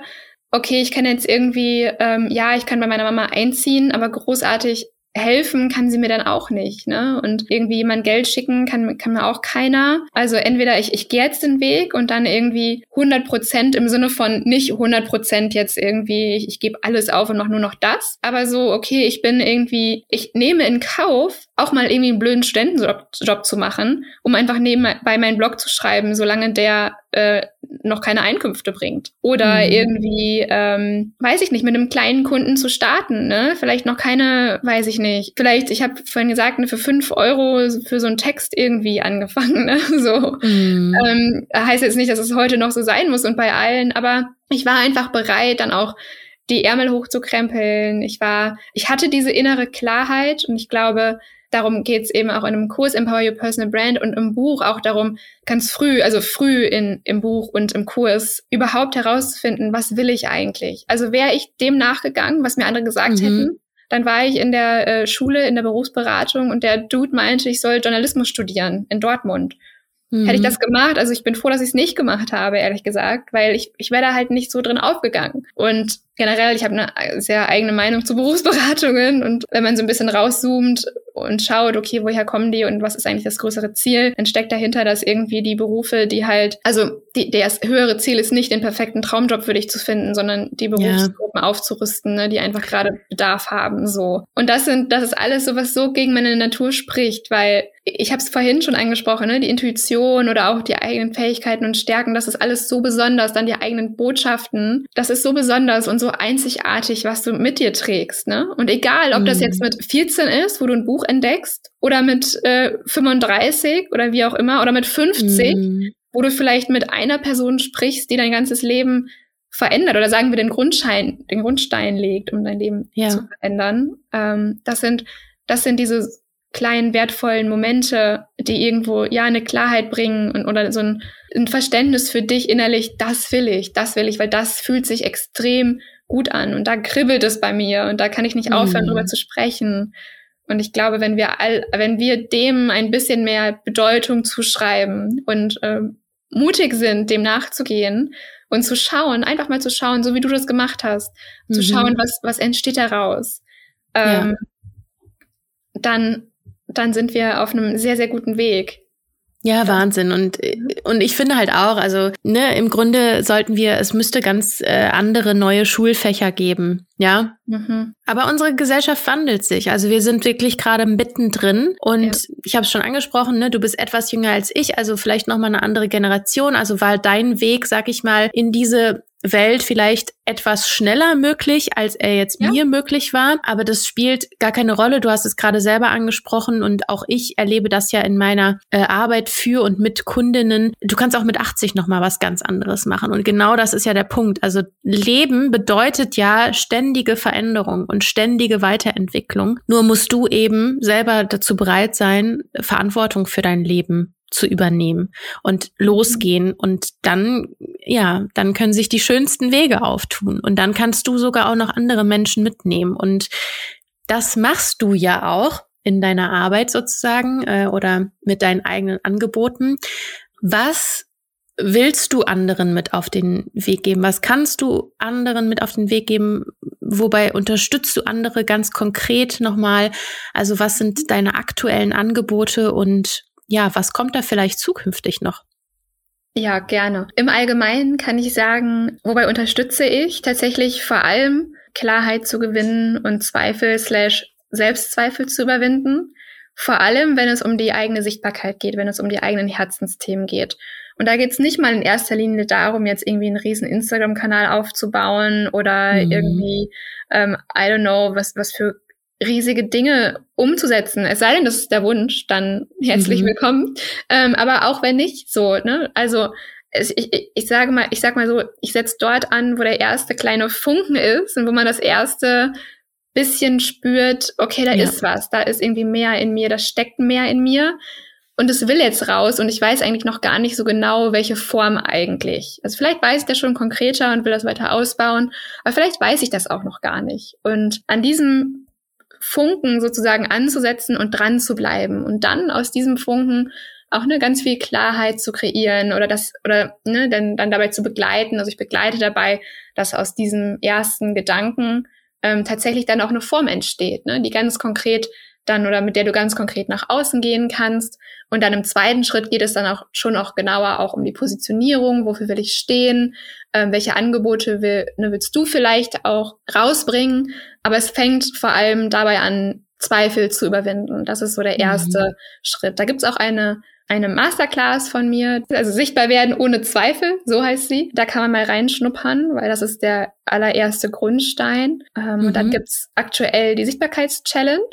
okay, ich kann jetzt irgendwie, ähm, ja, ich kann bei meiner Mama einziehen, aber großartig helfen kann sie mir dann auch nicht, ne? Und irgendwie jemand Geld schicken kann, kann mir auch keiner. Also entweder ich, ich gehe jetzt den Weg und dann irgendwie 100 Prozent im Sinne von nicht 100 Prozent jetzt irgendwie, ich, ich gebe alles auf und mache nur noch das. Aber so, okay, ich bin irgendwie, ich nehme in Kauf, auch mal irgendwie einen blöden Studentenjob Job zu machen, um einfach nebenbei meinen Blog zu schreiben, solange der äh, noch keine Einkünfte bringt. Oder mhm. irgendwie, ähm, weiß ich nicht, mit einem kleinen Kunden zu starten, ne? Vielleicht noch keine, weiß ich nicht. Vielleicht, ich habe vorhin gesagt, ne, für fünf Euro für so einen Text irgendwie angefangen, ne? So. Mhm. Ähm, heißt jetzt nicht, dass es heute noch so sein muss und bei allen, aber ich war einfach bereit, dann auch die Ärmel hochzukrempeln. Ich war, ich hatte diese innere Klarheit und ich glaube, darum geht es eben auch in einem Kurs Empower Your Personal Brand und im Buch auch darum, ganz früh, also früh in, im Buch und im Kurs überhaupt herauszufinden, was will ich eigentlich? Also wäre ich dem nachgegangen, was mir andere gesagt mhm. hätten, dann war ich in der äh, Schule, in der Berufsberatung und der Dude meinte, ich soll Journalismus studieren in Dortmund. Mhm. Hätte ich das gemacht, also ich bin froh, dass ich es nicht gemacht habe, ehrlich gesagt, weil ich, ich wäre da halt nicht so drin aufgegangen. Und generell, ich habe eine sehr eigene Meinung zu Berufsberatungen und wenn man so ein bisschen rauszoomt und schaut, okay, woher kommen die und was ist eigentlich das größere Ziel, dann steckt dahinter, dass irgendwie die Berufe, die halt, also die, das höhere Ziel ist nicht, den perfekten Traumjob für dich zu finden, sondern die Berufsgruppen ja. aufzurüsten, ne, die einfach gerade Bedarf haben, so. Und das sind, das ist alles so, was so gegen meine Natur spricht, weil ich habe es vorhin schon angesprochen, ne, die Intuition oder auch die eigenen Fähigkeiten und Stärken, das ist alles so besonders, dann die eigenen Botschaften, das ist so besonders und so einzigartig, was du mit dir trägst, ne? Und egal, ob das mhm. jetzt mit 14 ist, wo du ein Buch entdeckst, oder mit äh, 35 oder wie auch immer, oder mit 50, mhm. wo du vielleicht mit einer Person sprichst, die dein ganzes Leben verändert oder sagen wir den Grundstein, den Grundstein legt, um dein Leben ja. zu verändern. Ähm, das sind, das sind diese kleinen wertvollen Momente, die irgendwo ja eine Klarheit bringen und, oder so ein, ein Verständnis für dich innerlich, das will ich, das will ich, weil das fühlt sich extrem gut an und da kribbelt es bei mir und da kann ich nicht aufhören, mhm. drüber zu sprechen. Und ich glaube, wenn wir all, wenn wir dem ein bisschen mehr Bedeutung zuschreiben und äh, mutig sind, dem nachzugehen und zu schauen, einfach mal zu schauen, so wie du das gemacht hast, mhm. zu schauen, was, was entsteht daraus, ähm, ja. dann, dann sind wir auf einem sehr, sehr guten Weg. Ja, Wahnsinn. Und, und ich finde halt auch, also, ne, im Grunde sollten wir, es müsste ganz äh, andere neue Schulfächer geben. Ja. Mhm. Aber unsere Gesellschaft wandelt sich. Also wir sind wirklich gerade mittendrin. Und ja. ich habe es schon angesprochen, ne, du bist etwas jünger als ich, also vielleicht nochmal eine andere Generation. Also war dein Weg, sag ich mal, in diese Welt vielleicht etwas schneller möglich, als er jetzt ja. mir möglich war. Aber das spielt gar keine Rolle. Du hast es gerade selber angesprochen und auch ich erlebe das ja in meiner äh, Arbeit für und mit Kundinnen. Du kannst auch mit 80 noch mal was ganz anderes machen. Und genau das ist ja der Punkt. Also Leben bedeutet ja ständige Veränderung und ständige Weiterentwicklung. Nur musst du eben selber dazu bereit sein, Verantwortung für dein Leben zu übernehmen und losgehen und dann, ja, dann können sich die schönsten Wege auftun und dann kannst du sogar auch noch andere Menschen mitnehmen und das machst du ja auch in deiner Arbeit sozusagen äh, oder mit deinen eigenen Angeboten. Was willst du anderen mit auf den Weg geben? Was kannst du anderen mit auf den Weg geben? Wobei unterstützt du andere ganz konkret nochmal? Also was sind deine aktuellen Angebote und ja, was kommt da vielleicht zukünftig noch? Ja, gerne. Im Allgemeinen kann ich sagen, wobei unterstütze ich tatsächlich vor allem Klarheit zu gewinnen und Zweifel slash Selbstzweifel zu überwinden. Vor allem, wenn es um die eigene Sichtbarkeit geht, wenn es um die eigenen Herzensthemen geht. Und da geht es nicht mal in erster Linie darum, jetzt irgendwie einen riesen Instagram-Kanal aufzubauen oder mhm. irgendwie, ähm, I don't know, was, was für riesige Dinge umzusetzen. Es sei denn, das ist der Wunsch, dann herzlich mhm. willkommen. Ähm, aber auch wenn nicht, so, ne? Also ich, ich, ich sage mal, ich sag mal so, ich setze dort an, wo der erste kleine Funken ist und wo man das erste bisschen spürt, okay, da ja. ist was, da ist irgendwie mehr in mir, da steckt mehr in mir und es will jetzt raus und ich weiß eigentlich noch gar nicht so genau, welche Form eigentlich. Also vielleicht weiß das schon konkreter und will das weiter ausbauen, aber vielleicht weiß ich das auch noch gar nicht. Und an diesem Funken sozusagen anzusetzen und dran zu bleiben und dann aus diesem Funken auch eine ganz viel Klarheit zu kreieren oder das oder ne, dann, dann dabei zu begleiten. Also ich begleite dabei, dass aus diesem ersten Gedanken ähm, tatsächlich dann auch eine Form entsteht, ne, die ganz konkret dann oder mit der du ganz konkret nach außen gehen kannst. Und dann im zweiten Schritt geht es dann auch schon auch genauer auch um die Positionierung, wofür will ich stehen, ähm, welche Angebote will, ne, willst du vielleicht auch rausbringen. Aber es fängt vor allem dabei an, Zweifel zu überwinden. Das ist so der mhm. erste mhm. Schritt. Da gibt's auch eine eine Masterclass von mir, also sichtbar werden ohne Zweifel, so heißt sie. Da kann man mal reinschnuppern, weil das ist der allererste Grundstein. Ähm, mhm. Und dann mhm. gibt's aktuell die Sichtbarkeitschallenge,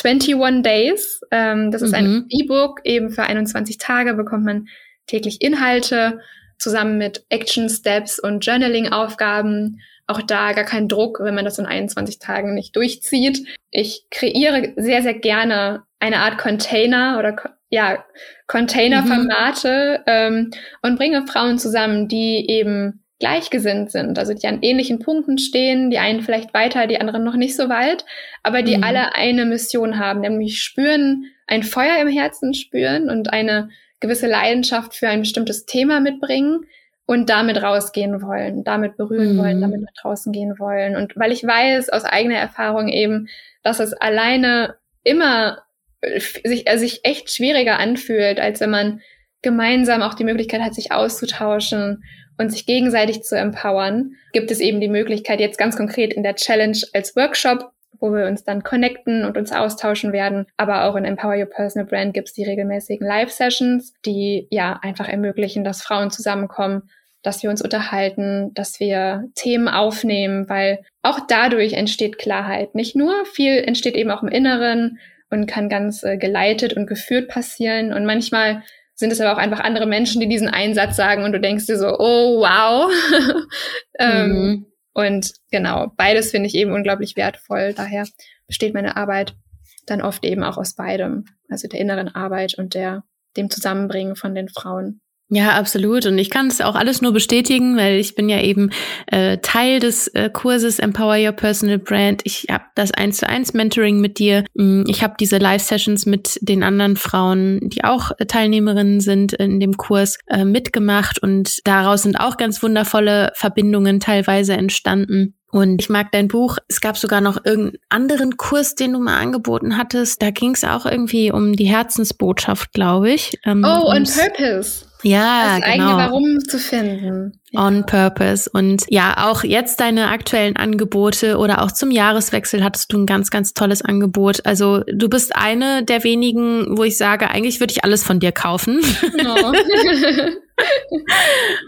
21 Days. Ähm, das ist mhm. ein E-Book, eben für 21 Tage bekommt man täglich Inhalte zusammen mit Action Steps und Journaling-Aufgaben. Auch da gar kein Druck, wenn man das in 21 Tagen nicht durchzieht. Ich kreiere sehr, sehr gerne eine Art Container oder ja, Containerformate mhm. ähm, und bringe Frauen zusammen, die eben gleichgesinnt sind, also die an ähnlichen Punkten stehen, die einen vielleicht weiter, die anderen noch nicht so weit, aber die mhm. alle eine Mission haben, nämlich spüren, ein Feuer im Herzen spüren und eine gewisse Leidenschaft für ein bestimmtes Thema mitbringen und damit rausgehen wollen, damit berühren mhm. wollen, damit nach draußen gehen wollen. Und weil ich weiß aus eigener Erfahrung eben, dass es alleine immer sich, äh, sich echt schwieriger anfühlt, als wenn man gemeinsam auch die Möglichkeit hat, sich auszutauschen und sich gegenseitig zu empowern, gibt es eben die Möglichkeit jetzt ganz konkret in der Challenge als Workshop, wo wir uns dann connecten und uns austauschen werden. Aber auch in Empower Your Personal Brand gibt es die regelmäßigen Live-Sessions, die ja einfach ermöglichen, dass Frauen zusammenkommen, dass wir uns unterhalten, dass wir Themen aufnehmen, weil auch dadurch entsteht Klarheit. Nicht nur, viel entsteht eben auch im Inneren, und kann ganz äh, geleitet und geführt passieren. Und manchmal sind es aber auch einfach andere Menschen, die diesen Einsatz sagen und du denkst dir so, oh wow. ähm, mhm. Und genau, beides finde ich eben unglaublich wertvoll. Daher besteht meine Arbeit dann oft eben auch aus beidem, also der inneren Arbeit und der dem Zusammenbringen von den Frauen. Ja, absolut. Und ich kann es auch alles nur bestätigen, weil ich bin ja eben äh, Teil des äh, Kurses Empower Your Personal Brand. Ich habe das eins zu eins Mentoring mit dir. Mm, ich habe diese Live-Sessions mit den anderen Frauen, die auch Teilnehmerinnen sind in dem Kurs, äh, mitgemacht. Und daraus sind auch ganz wundervolle Verbindungen teilweise entstanden. Und ich mag dein Buch. Es gab sogar noch irgendeinen anderen Kurs, den du mal angeboten hattest. Da ging es auch irgendwie um die Herzensbotschaft, glaube ich. Ähm, oh, on Purpose. Ja, das genau. eigene Warum zu finden. On Purpose. Und ja, auch jetzt deine aktuellen Angebote oder auch zum Jahreswechsel hattest du ein ganz, ganz tolles Angebot. Also du bist eine der wenigen, wo ich sage, eigentlich würde ich alles von dir kaufen. Oh.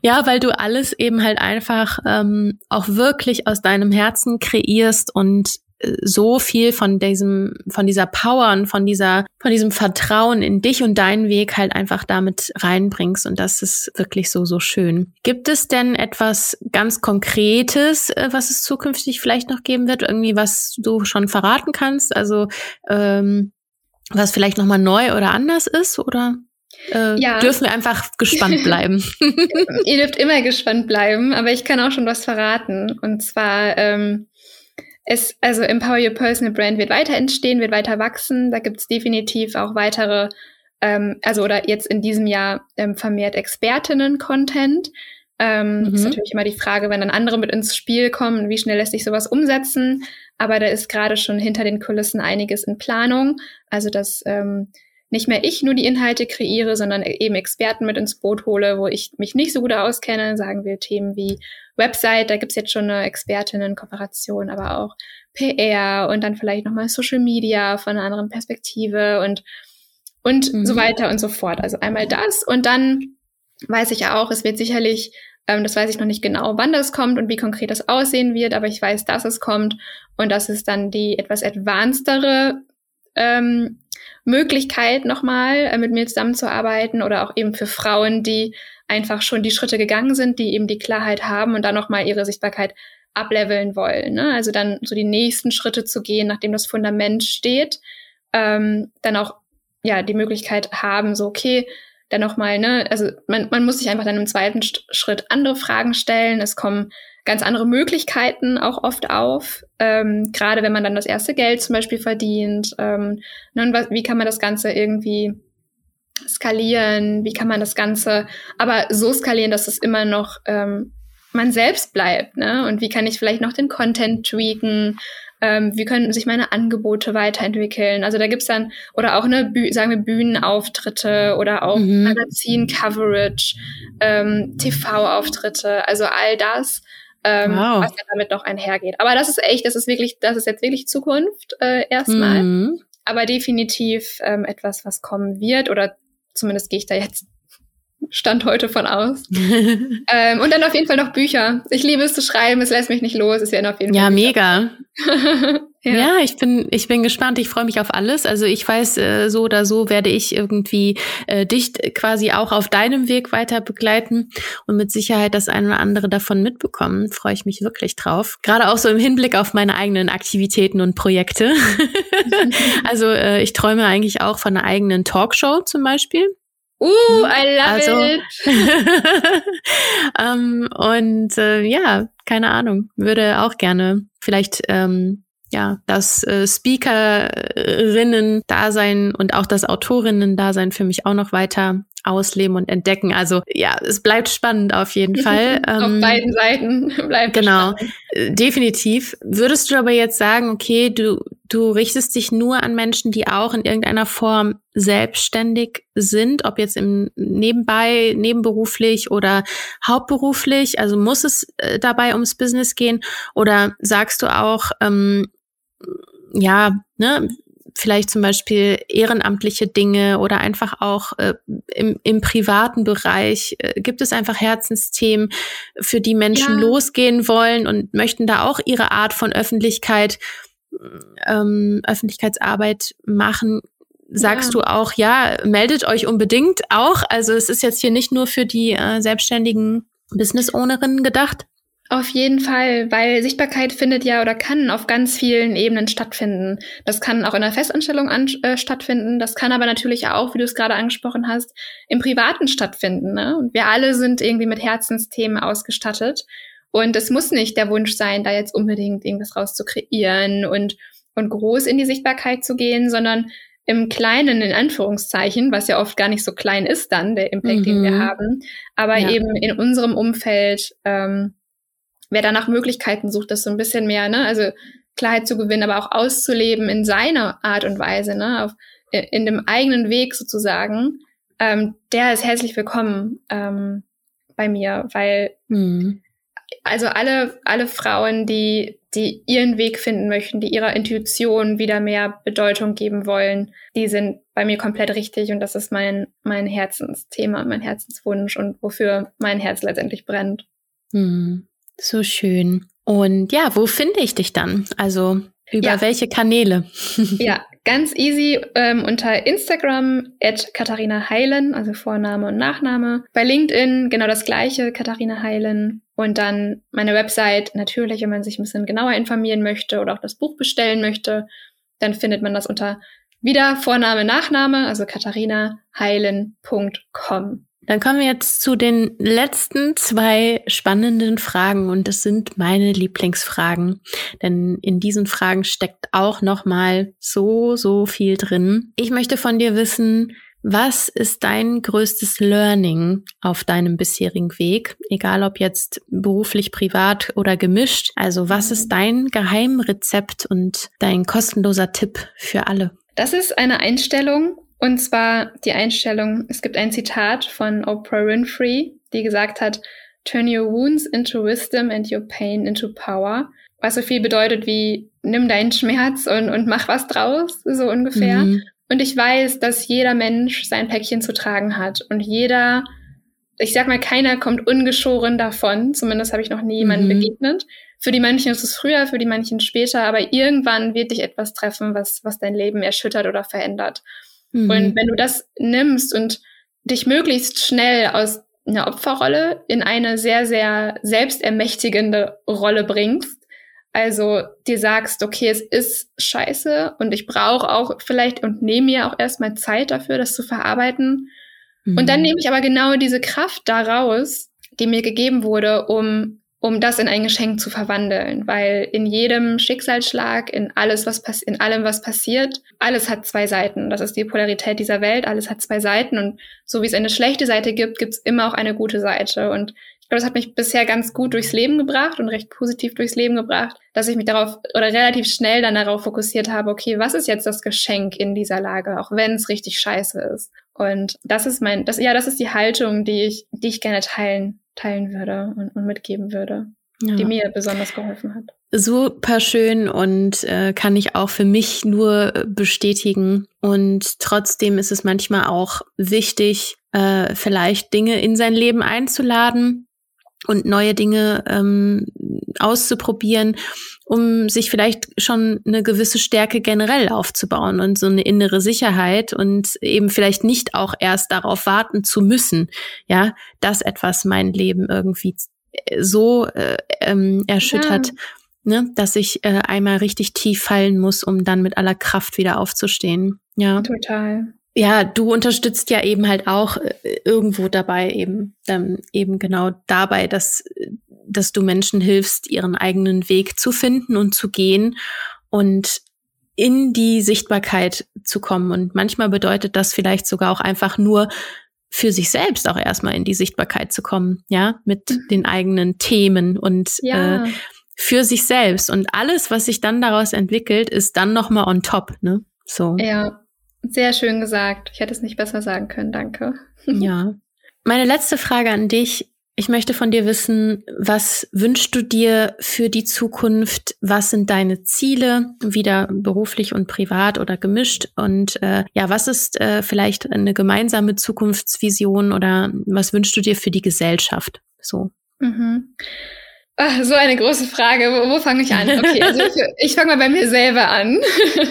ja, weil du alles eben halt einfach ähm, auch wirklich aus deinem Herzen kreierst und so viel von diesem, von dieser Power und von dieser, von diesem Vertrauen in dich und deinen Weg halt einfach damit reinbringst. Und das ist wirklich so, so schön. Gibt es denn etwas ganz Konkretes, äh, was es zukünftig vielleicht noch geben wird? Irgendwie, was du schon verraten kannst? Also, ähm, was vielleicht nochmal neu oder anders ist? Oder? Äh, ja. dürfen wir einfach gespannt bleiben. Ihr dürft immer gespannt bleiben, aber ich kann auch schon was verraten. Und zwar ähm, es, also Empower Your Personal Brand wird weiter entstehen, wird weiter wachsen. Da gibt es definitiv auch weitere ähm, also oder jetzt in diesem Jahr ähm, vermehrt Expertinnen-Content. Ähm, mhm. Ist natürlich immer die Frage, wenn dann andere mit ins Spiel kommen, wie schnell lässt sich sowas umsetzen. Aber da ist gerade schon hinter den Kulissen einiges in Planung. Also dass ähm, nicht mehr ich nur die Inhalte kreiere, sondern eben Experten mit ins Boot hole, wo ich mich nicht so gut auskenne, sagen wir Themen wie Website, da gibt's jetzt schon eine Expertinnen-Kooperation, aber auch PR und dann vielleicht nochmal Social Media von einer anderen Perspektive und, und mhm. so weiter und so fort. Also einmal das und dann weiß ich auch, es wird sicherlich, ähm, das weiß ich noch nicht genau, wann das kommt und wie konkret das aussehen wird, aber ich weiß, dass es kommt und das ist dann die etwas advancedere ähm, Möglichkeit nochmal äh, mit mir zusammenzuarbeiten oder auch eben für Frauen, die einfach schon die Schritte gegangen sind, die eben die Klarheit haben und dann nochmal ihre Sichtbarkeit ableveln wollen. Ne? Also dann so die nächsten Schritte zu gehen, nachdem das Fundament steht, ähm, dann auch ja die Möglichkeit haben, so okay, dann nochmal, ne, also man, man muss sich einfach dann im zweiten Schritt andere Fragen stellen. Es kommen ganz andere Möglichkeiten auch oft auf, ähm, gerade wenn man dann das erste Geld zum Beispiel verdient. Ähm, ne, und was, wie kann man das Ganze irgendwie skalieren? Wie kann man das Ganze aber so skalieren, dass es immer noch ähm, man selbst bleibt? Ne? Und wie kann ich vielleicht noch den Content tweaken? Ähm, wie können sich meine Angebote weiterentwickeln? Also da gibt's dann, oder auch eine, sagen wir, Bühnenauftritte oder auch mhm. Magazin-Coverage, ähm, TV-Auftritte, also all das ähm, wow. was ja damit noch einhergeht. Aber das ist echt, das ist wirklich, das ist jetzt wirklich Zukunft äh, erstmal. Mhm. Aber definitiv ähm, etwas, was kommen wird, oder zumindest gehe ich da jetzt Stand heute von aus. ähm, und dann auf jeden Fall noch Bücher. Ich liebe es zu schreiben, es lässt mich nicht los. Es werden auf jeden Fall. Ja, mega. ja. ja. ich bin, ich bin gespannt. Ich freue mich auf alles. Also ich weiß, äh, so oder so werde ich irgendwie äh, dich quasi auch auf deinem Weg weiter begleiten und mit Sicherheit das eine oder andere davon mitbekommen. Freue ich mich wirklich drauf. Gerade auch so im Hinblick auf meine eigenen Aktivitäten und Projekte. also äh, ich träume eigentlich auch von einer eigenen Talkshow zum Beispiel. Uh, hm? I love also, it. ähm, und äh, ja, keine Ahnung, würde auch gerne vielleicht ähm, ja das äh, Speakerinnen-Dasein und auch das Autorinnen-Dasein für mich auch noch weiter ausleben und entdecken. Also ja, es bleibt spannend auf jeden Fall. auf ähm, beiden Seiten bleibt Genau, spannend. Äh, definitiv. Würdest du aber jetzt sagen, okay, du, du richtest dich nur an Menschen, die auch in irgendeiner Form selbstständig sind, ob jetzt im nebenbei, nebenberuflich oder hauptberuflich? Also muss es äh, dabei ums Business gehen? Oder sagst du auch, ähm, ja, ne, vielleicht zum Beispiel ehrenamtliche Dinge oder einfach auch äh, im, im privaten Bereich äh, gibt es einfach Herzensthemen, für die Menschen ja. losgehen wollen und möchten da auch ihre Art von Öffentlichkeit, ähm, Öffentlichkeitsarbeit machen. Sagst ja. du auch, ja, meldet euch unbedingt auch. Also es ist jetzt hier nicht nur für die äh, selbstständigen Business-Ownerinnen gedacht. Auf jeden Fall, weil Sichtbarkeit findet ja oder kann auf ganz vielen Ebenen stattfinden. Das kann auch in der Festanstellung an, äh, stattfinden, das kann aber natürlich auch, wie du es gerade angesprochen hast, im Privaten stattfinden. Ne? Und wir alle sind irgendwie mit Herzensthemen ausgestattet. Und es muss nicht der Wunsch sein, da jetzt unbedingt irgendwas raus zu kreieren und, und groß in die Sichtbarkeit zu gehen, sondern im Kleinen, in Anführungszeichen, was ja oft gar nicht so klein ist dann, der Impact, mhm. den wir mhm. haben, aber ja. eben in unserem Umfeld ähm, wer da nach Möglichkeiten sucht, das so ein bisschen mehr, ne, also Klarheit zu gewinnen, aber auch auszuleben in seiner Art und Weise, ne, auf, in dem eigenen Weg sozusagen, ähm, der ist herzlich willkommen ähm, bei mir, weil mhm. also alle alle Frauen, die die ihren Weg finden möchten, die ihrer Intuition wieder mehr Bedeutung geben wollen, die sind bei mir komplett richtig und das ist mein mein Herzensthema, mein Herzenswunsch und wofür mein Herz letztendlich brennt. Mhm. So schön. Und ja, wo finde ich dich dann? Also über ja. welche Kanäle? ja, ganz easy ähm, unter Instagram at Katharina Heilen, also Vorname und Nachname. Bei LinkedIn genau das gleiche, Katharina Heilen. Und dann meine Website natürlich, wenn man sich ein bisschen genauer informieren möchte oder auch das Buch bestellen möchte, dann findet man das unter wieder Vorname, Nachname, also katharinaheilen.com. Dann kommen wir jetzt zu den letzten zwei spannenden Fragen und das sind meine Lieblingsfragen, denn in diesen Fragen steckt auch noch mal so so viel drin. Ich möchte von dir wissen, Was ist dein größtes Learning auf deinem bisherigen Weg? Egal ob jetzt beruflich, privat oder gemischt. Also was ist dein Geheimrezept und dein kostenloser Tipp für alle? Das ist eine Einstellung. Und zwar die Einstellung, es gibt ein Zitat von Oprah Winfrey, die gesagt hat, Turn your wounds into wisdom and your pain into power. Was so viel bedeutet wie, nimm deinen Schmerz und, und mach was draus, so ungefähr. Mhm. Und ich weiß, dass jeder Mensch sein Päckchen zu tragen hat und jeder, ich sag mal, keiner kommt ungeschoren davon. Zumindest habe ich noch nie jemanden mhm. begegnet. Für die manchen ist es früher, für die manchen später, aber irgendwann wird dich etwas treffen, was, was dein Leben erschüttert oder verändert. Mhm. Und wenn du das nimmst und dich möglichst schnell aus einer Opferrolle in eine sehr, sehr selbstermächtigende Rolle bringst, also dir sagst, okay, es ist scheiße und ich brauche auch vielleicht und nehme mir auch erstmal Zeit dafür, das zu verarbeiten. Mhm. Und dann mhm. nehme ich aber genau diese Kraft daraus, die mir gegeben wurde, um um das in ein Geschenk zu verwandeln, weil in jedem Schicksalsschlag, in alles was in allem was passiert, alles hat zwei Seiten. Das ist die Polarität dieser Welt, alles hat zwei Seiten und so wie es eine schlechte Seite gibt, gibt es immer auch eine gute Seite und glaube, das hat mich bisher ganz gut durchs Leben gebracht und recht positiv durchs Leben gebracht, dass ich mich darauf oder relativ schnell dann darauf fokussiert habe, okay, was ist jetzt das Geschenk in dieser Lage, auch wenn es richtig scheiße ist. Und das ist mein, das, ja, das ist die Haltung, die ich, die ich gerne teilen, teilen würde und, und mitgeben würde, ja. die mir besonders geholfen hat. Super schön und äh, kann ich auch für mich nur bestätigen. Und trotzdem ist es manchmal auch wichtig, äh, vielleicht Dinge in sein Leben einzuladen, und neue Dinge ähm, auszuprobieren, um sich vielleicht schon eine gewisse Stärke generell aufzubauen und so eine innere Sicherheit und eben vielleicht nicht auch erst darauf warten zu müssen, ja, dass etwas mein Leben irgendwie so äh, ähm, erschüttert, ja. ne, dass ich äh, einmal richtig tief fallen muss, um dann mit aller Kraft wieder aufzustehen. Ja. Total ja, du unterstützt ja eben halt auch äh, irgendwo dabei eben, ähm, eben genau dabei, dass, dass du Menschen hilfst, ihren eigenen Weg zu finden und zu gehen und in die Sichtbarkeit zu kommen. Und manchmal bedeutet das vielleicht sogar auch einfach nur für sich selbst auch erstmal in die Sichtbarkeit zu kommen, ja, mit mhm. den eigenen Themen und ja. äh, für sich selbst. Und alles, was sich dann daraus entwickelt, ist dann nochmal on top, ne? So. Ja, sehr schön gesagt. Ich hätte es nicht besser sagen können. Danke. Ja. Meine letzte Frage an dich. Ich möchte von dir wissen, was wünschst du dir für die Zukunft? Was sind deine Ziele, wieder beruflich und privat oder gemischt? Und äh, ja, was ist äh, vielleicht eine gemeinsame Zukunftsvision oder was wünschst du dir für die Gesellschaft? So. Mhm. Ach, so eine große Frage. Wo, wo fange ich an? Okay, also ich, ich fange mal bei mir selber an.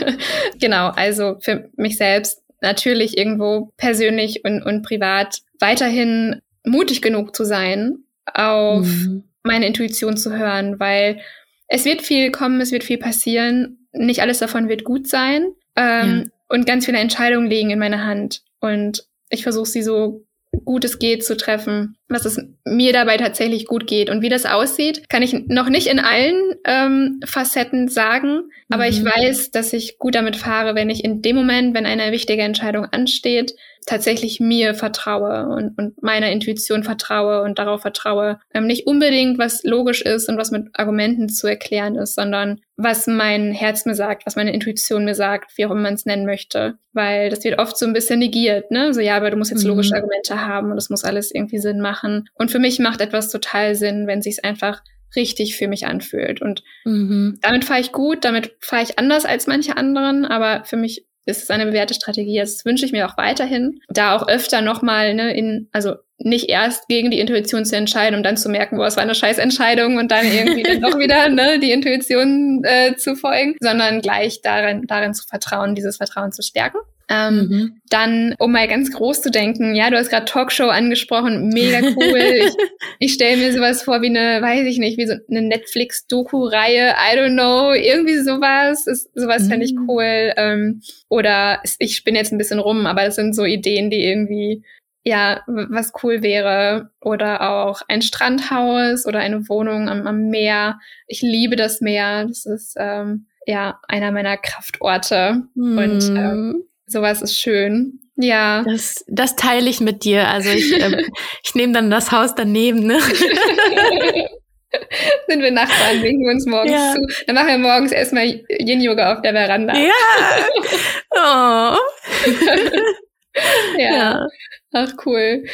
genau, also für mich selbst natürlich irgendwo persönlich und, und privat weiterhin mutig genug zu sein, auf mhm. meine Intuition zu hören, weil es wird viel kommen, es wird viel passieren. Nicht alles davon wird gut sein. Ähm, ja. Und ganz viele Entscheidungen liegen in meiner Hand. Und ich versuche sie so gut es geht zu treffen, was es mir dabei tatsächlich gut geht. Und wie das aussieht, kann ich noch nicht in allen ähm, Facetten sagen, aber mhm. ich weiß, dass ich gut damit fahre, wenn ich in dem Moment, wenn eine wichtige Entscheidung ansteht, tatsächlich mir vertraue und, und meiner Intuition vertraue und darauf vertraue, ähm, nicht unbedingt, was logisch ist und was mit Argumenten zu erklären ist, sondern was mein Herz mir sagt, was meine Intuition mir sagt, wie auch immer man es nennen möchte. Weil das wird oft so ein bisschen negiert, ne? So, ja, aber du musst jetzt logische mhm. Argumente haben und das muss alles irgendwie Sinn machen. Und für mich macht etwas total Sinn, wenn sich es einfach richtig für mich anfühlt. Und mhm. damit fahre ich gut, damit fahre ich anders als manche anderen, aber für mich ist es eine bewährte Strategie. Das wünsche ich mir auch weiterhin. Da auch öfter nochmal, ne, in, also nicht erst gegen die Intuition zu entscheiden, um dann zu merken, boah, es war eine Scheißentscheidung und dann irgendwie dann doch wieder ne, die Intuition äh, zu folgen, sondern gleich darin, darin zu vertrauen, dieses Vertrauen zu stärken. Ähm, mhm. Dann, um mal ganz groß zu denken, ja, du hast gerade Talkshow angesprochen, mega cool. ich ich stelle mir sowas vor wie eine, weiß ich nicht, wie so eine Netflix-Doku-Reihe, I don't know, irgendwie sowas. Ist, sowas mhm. fände ich cool. Ähm, oder ich spinne jetzt ein bisschen rum, aber das sind so Ideen, die irgendwie ja, was cool wäre. Oder auch ein Strandhaus oder eine Wohnung am, am Meer. Ich liebe das Meer. Das ist ähm, ja einer meiner Kraftorte. Mm. Und ähm, sowas ist schön. Ja. Das, das teile ich mit dir. Also ich, äh, ich nehme dann das Haus daneben. Ne? Sind wir Nachbarn, winken wir uns morgens ja. zu. Dann machen wir morgens erstmal Yin-Yoga auf der Veranda. Ja. Oh. ja. ja. Ach, cool.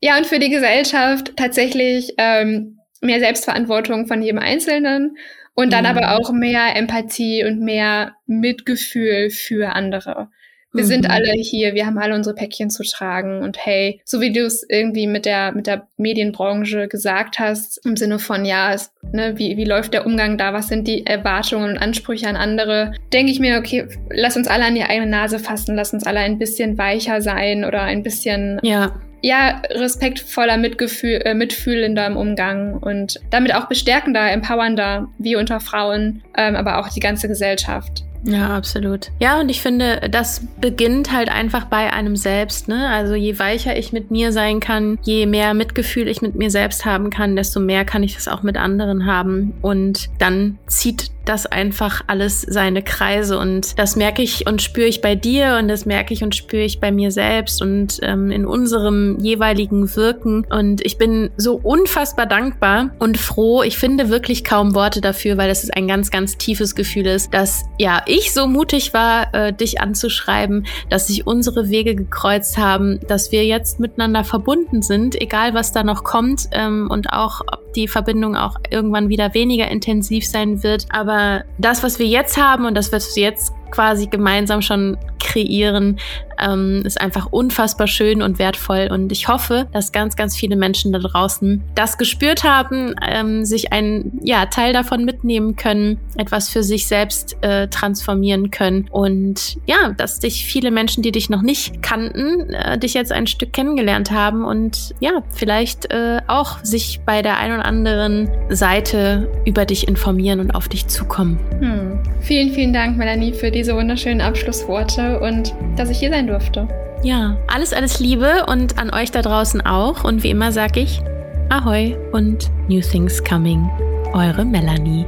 Ja, und für die Gesellschaft tatsächlich ähm, mehr Selbstverantwortung von jedem Einzelnen und dann mhm. aber auch mehr Empathie und mehr Mitgefühl für andere. Wir mhm. sind alle hier, wir haben alle unsere Päckchen zu tragen und hey, so wie du es irgendwie mit der mit der Medienbranche gesagt hast, im Sinne von ja, es, ne, wie wie läuft der Umgang da, was sind die Erwartungen und Ansprüche an andere, denke ich mir, okay, lass uns alle an die eigene Nase fassen, lass uns alle ein bisschen weicher sein oder ein bisschen ja ja, respektvoller, Mitgefühl, äh, mitfühlender im Umgang und damit auch bestärkender, empowernder, wie unter Frauen, ähm, aber auch die ganze Gesellschaft. Ja, absolut. Ja, und ich finde, das beginnt halt einfach bei einem selbst. Ne? Also je weicher ich mit mir sein kann, je mehr Mitgefühl ich mit mir selbst haben kann, desto mehr kann ich das auch mit anderen haben. Und dann zieht das einfach alles seine Kreise. Und das merke ich und spüre ich bei dir und das merke ich und spüre ich bei mir selbst und ähm, in unserem jeweiligen Wirken. Und ich bin so unfassbar dankbar und froh. Ich finde wirklich kaum Worte dafür, weil das ist ein ganz, ganz tiefes Gefühl ist, dass ja ich so mutig war, äh, dich anzuschreiben, dass sich unsere Wege gekreuzt haben, dass wir jetzt miteinander verbunden sind, egal was da noch kommt ähm, und auch ob die Verbindung auch irgendwann wieder weniger intensiv sein wird. Aber das, was wir jetzt haben und das, was wir jetzt quasi gemeinsam schon kreieren, ähm, ist einfach unfassbar schön und wertvoll. Und ich hoffe, dass ganz, ganz viele Menschen da draußen das gespürt haben, ähm, sich einen ja, Teil davon mitnehmen können, etwas für sich selbst äh, transformieren können. Und ja, dass dich viele Menschen, die dich noch nicht kannten, äh, dich jetzt ein Stück kennengelernt haben und ja, vielleicht äh, auch sich bei der einen oder anderen Seite über dich informieren und auf dich zukommen. Hm. Vielen, vielen Dank, Melanie, für diese wunderschönen Abschlussworte und dass ich hier sein durfte. Ja, alles, alles Liebe und an euch da draußen auch. Und wie immer sage ich Ahoi und New Things Coming. Eure Melanie.